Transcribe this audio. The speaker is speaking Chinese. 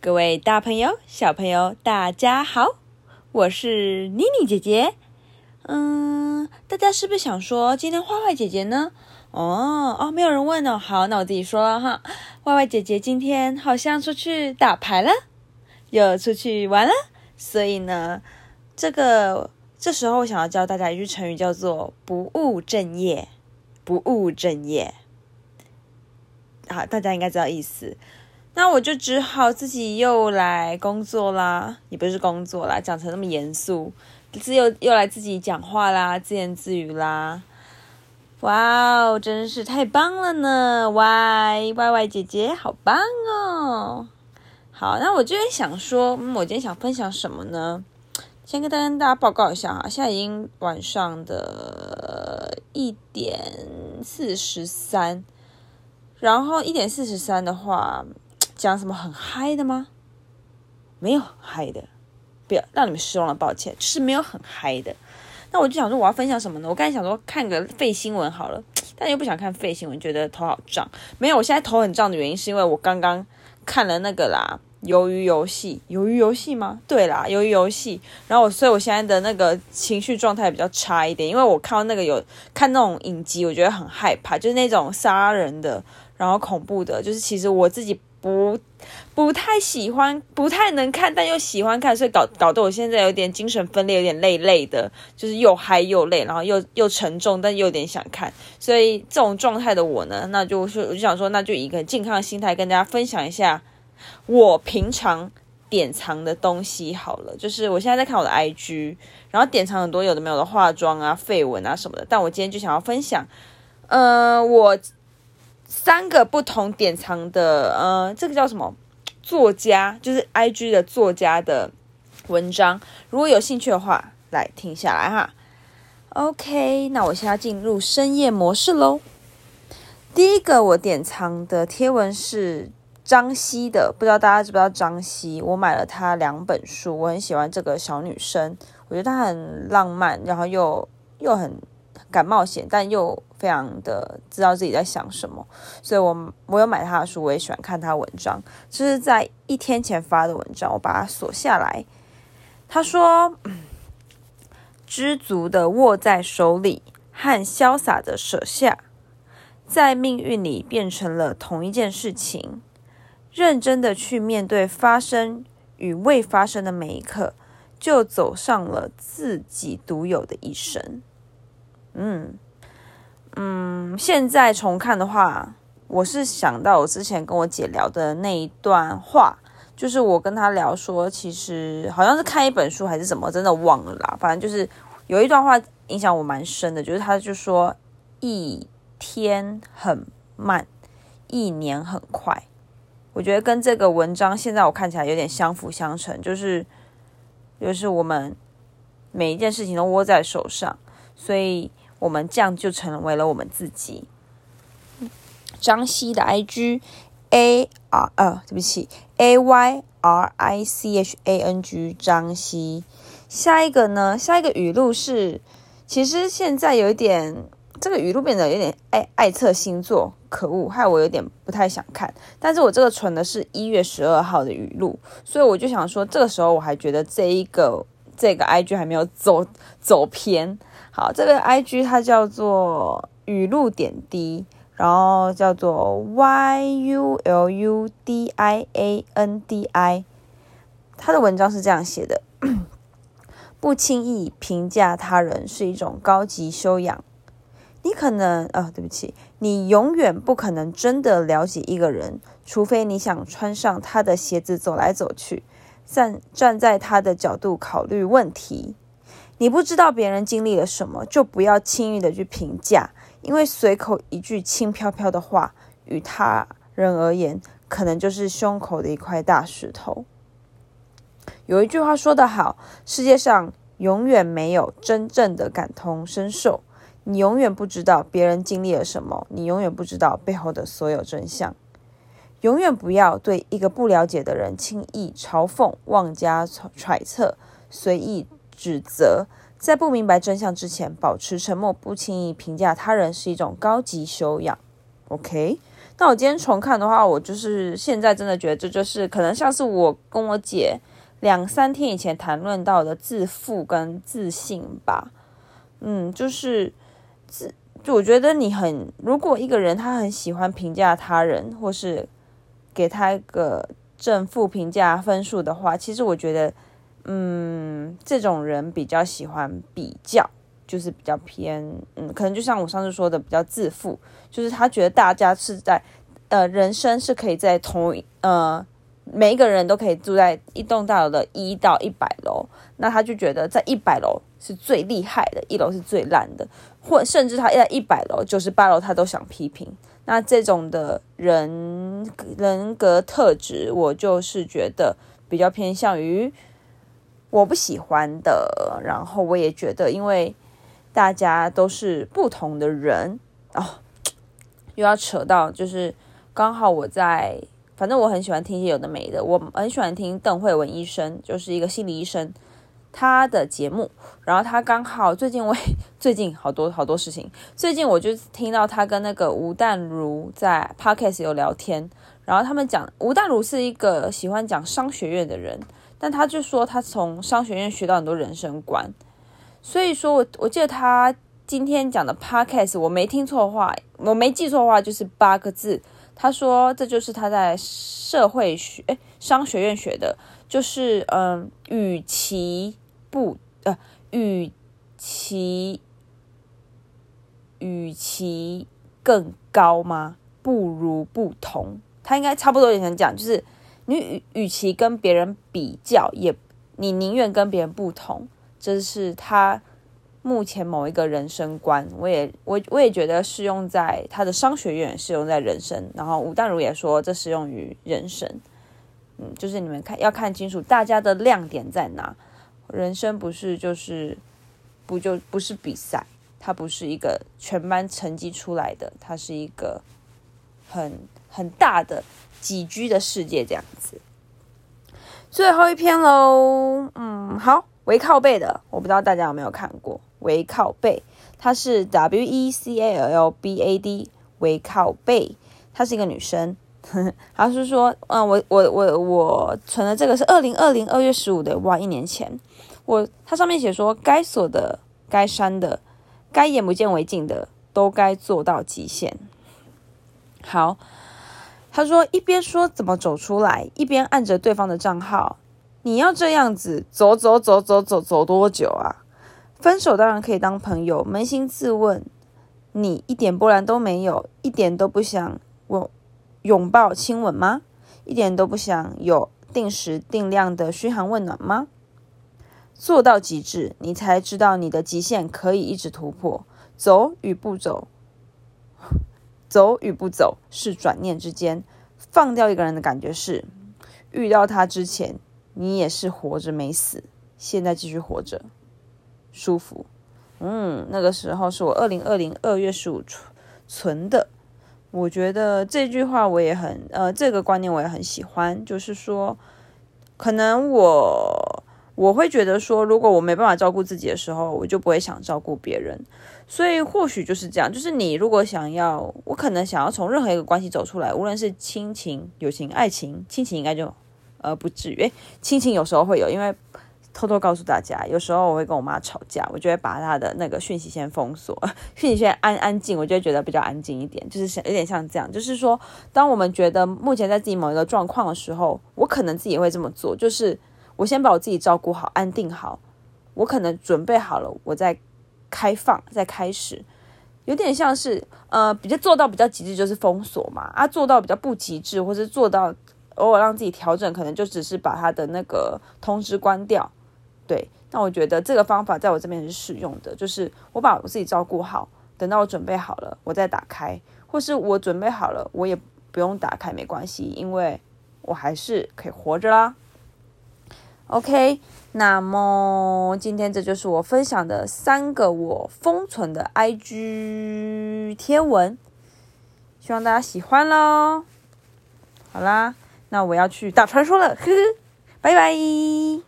各位大朋友、小朋友，大家好，我是妮妮姐姐。嗯，大家是不是想说今天坏坏姐姐呢？哦哦，没有人问哦。好，那我自己说了哈。坏坏姐姐今天好像出去打牌了，又出去玩了，所以呢，这个这时候我想要教大家一句成语，叫做“不务正业”。不务正业，好，大家应该知道意思。那我就只好自己又来工作啦，也不是工作啦，讲成那么严肃，自又又来自己讲话啦，自言自语啦。哇哦，真是太棒了呢！Y Y Y 姐姐好棒哦。好，那我就想说，嗯，我今天想分享什么呢？先跟大家跟大家报告一下哈，现在已经晚上的一点四十三，然后一点四十三的话。讲什么很嗨的吗？没有很嗨的，不要让你们失望了，抱歉，就是没有很嗨的。那我就想说，我要分享什么呢？我刚才想说看个废新闻好了，但又不想看废新闻，觉得头好胀。没有，我现在头很胀的原因是因为我刚刚看了那个啦，鱿鱼游戏，鱿鱼游戏吗？对啦，鱿鱼游戏。然后我，所以我现在的那个情绪状态比较差一点，因为我看到那个有看那种影集，我觉得很害怕，就是那种杀人的，然后恐怖的，就是其实我自己。不，不太喜欢，不太能看，但又喜欢看，所以搞搞得我现在有点精神分裂，有点累累的，就是又嗨又累，然后又又沉重，但又有点想看，所以这种状态的我呢，那就是我就想说，那就以一个健康的心态跟大家分享一下我平常典藏的东西好了，就是我现在在看我的 IG，然后典藏很多有的没有的化妆啊、绯闻啊什么的，但我今天就想要分享，呃，我。三个不同典藏的，呃，这个叫什么？作家，就是 IG 的作家的文章。如果有兴趣的话，来听下来哈。OK，那我现在进入深夜模式喽。第一个我典藏的贴文是张希的，不知道大家知不知道张希？我买了她两本书，我很喜欢这个小女生，我觉得她很浪漫，然后又又很。敢冒险，但又非常的知道自己在想什么，所以我我有买他的书，我也喜欢看他文章。这是在一天前发的文章，我把它锁下来。他说：“知足的握在手里和潇洒的舍下，在命运里变成了同一件事情。认真的去面对发生与未发生的每一刻，就走上了自己独有的一生。”嗯嗯，现在重看的话，我是想到我之前跟我姐聊的那一段话，就是我跟她聊说，其实好像是看一本书还是什么，真的忘了啦。反正就是有一段话影响我蛮深的，就是她就说一天很慢，一年很快。我觉得跟这个文章现在我看起来有点相辅相成，就是就是我们每一件事情都握在手上，所以。我们这样就成为了我们自己。张希的 I G A R 呃，对不起 A Y R I C H A N G 张希。下一个呢？下一个语录是，其实现在有一点这个语录变得有点爱爱测星座，可恶，害我有点不太想看。但是我这个存的是一月十二号的语录，所以我就想说，这个时候我还觉得这一个这个 I G 还没有走走偏。好，这个 I G 它叫做语录点滴，然后叫做 Y U L U D I A N D I。他的文章是这样写的：不轻易评价他人是一种高级修养。你可能啊、对不起，你永远不可能真的了解一个人，除非你想穿上他的鞋子走来走去，站站在他的角度考虑问题。你不知道别人经历了什么，就不要轻易的去评价，因为随口一句轻飘飘的话，与他人而言，可能就是胸口的一块大石头。有一句话说得好，世界上永远没有真正的感同身受，你永远不知道别人经历了什么，你永远不知道背后的所有真相。永远不要对一个不了解的人轻易嘲讽、妄加揣测、随意。指责，在不明白真相之前保持沉默，不轻易评价他人是一种高级修养。OK，那我今天重看的话，我就是现在真的觉得这就是可能像是我跟我姐两三天以前谈论到的自负跟自信吧。嗯，就是自，我觉得你很，如果一个人他很喜欢评价他人，或是给他一个正负评价分数的话，其实我觉得，嗯，这种人比较喜欢比较。就是比较偏，嗯，可能就像我上次说的，比较自负，就是他觉得大家是在，呃，人生是可以在同一，呃，每一个人都可以住在一栋大楼的一到一百楼，那他就觉得在一百楼是最厉害的，一楼是最烂的，或甚至他在一百楼九十八楼他都想批评，那这种的人人格特质，我就是觉得比较偏向于我不喜欢的，然后我也觉得因为。大家都是不同的人哦，又要扯到，就是刚好我在，反正我很喜欢听一些有的没的，我很喜欢听邓惠文医生，就是一个心理医生，他的节目，然后他刚好最近我 最近好多好多事情，最近我就听到他跟那个吴淡如在 Podcast 有聊天，然后他们讲吴淡如是一个喜欢讲商学院的人，但他就说他从商学院学到很多人生观。所以说我我记得他今天讲的 podcast，我没听错话，我没记错话，就是八个字。他说这就是他在社会学、诶商学院学的，就是嗯，与其不呃，与其与其更高吗？不如不同。他应该差不多也想讲，就是你与与其跟别人比较，也你宁愿跟别人不同。这是他目前某一个人生观，我也我我也觉得适用在他的商学院，适用在人生。然后吴淡如也说，这适用于人生。嗯，就是你们看要看清楚大家的亮点在哪。人生不是就是不就不是比赛，它不是一个全班成绩出来的，它是一个很很大的几居的世界这样子。最后一篇喽，嗯，好。微靠背的，我不知道大家有没有看过。微靠背，它是 W E C A L L B A D，微靠背，她是一个女生。她是说，嗯，我我我我存的这个是二零二零二月十五的，哇，一年前。我它上面写说，该锁的、该删的、该眼不见为净的，都该做到极限。好，他说一边说怎么走出来，一边按着对方的账号。你要这样子走走走走走走多久啊？分手当然可以当朋友，扪心自问，你一点波澜都没有，一点都不想我拥抱亲吻吗？一点都不想有定时定量的嘘寒问暖吗？做到极致，你才知道你的极限可以一直突破。走与不走，走与不走是转念之间。放掉一个人的感觉是，遇到他之前。你也是活着没死，现在继续活着，舒服。嗯，那个时候是我二零二零二月十五存存的。我觉得这句话我也很呃，这个观念我也很喜欢。就是说，可能我我会觉得说，如果我没办法照顾自己的时候，我就不会想照顾别人。所以或许就是这样，就是你如果想要，我可能想要从任何一个关系走出来，无论是亲情、友情、爱情，亲情应该就。呃，不至于。亲情有时候会有，因为偷偷告诉大家，有时候我会跟我妈吵架，我就会把她的那个讯息先封锁，讯息先安安静，我就会觉得比较安静一点，就是像有点像这样，就是说，当我们觉得目前在自己某一个状况的时候，我可能自己会这么做，就是我先把我自己照顾好，安定好，我可能准备好了，我再开放，再开始，有点像是呃，比较做到比较极致就是封锁嘛，啊，做到比较不极致，或是做到。偶尔让自己调整，可能就只是把他的那个通知关掉。对，那我觉得这个方法在我这边是适用的，就是我把我自己照顾好，等到我准备好了，我再打开，或是我准备好了，我也不用打开，没关系，因为我还是可以活着啦。OK，那么今天这就是我分享的三个我封存的 IG 天文，希望大家喜欢喽。好啦。那我要去打传说了，呵呵，拜拜。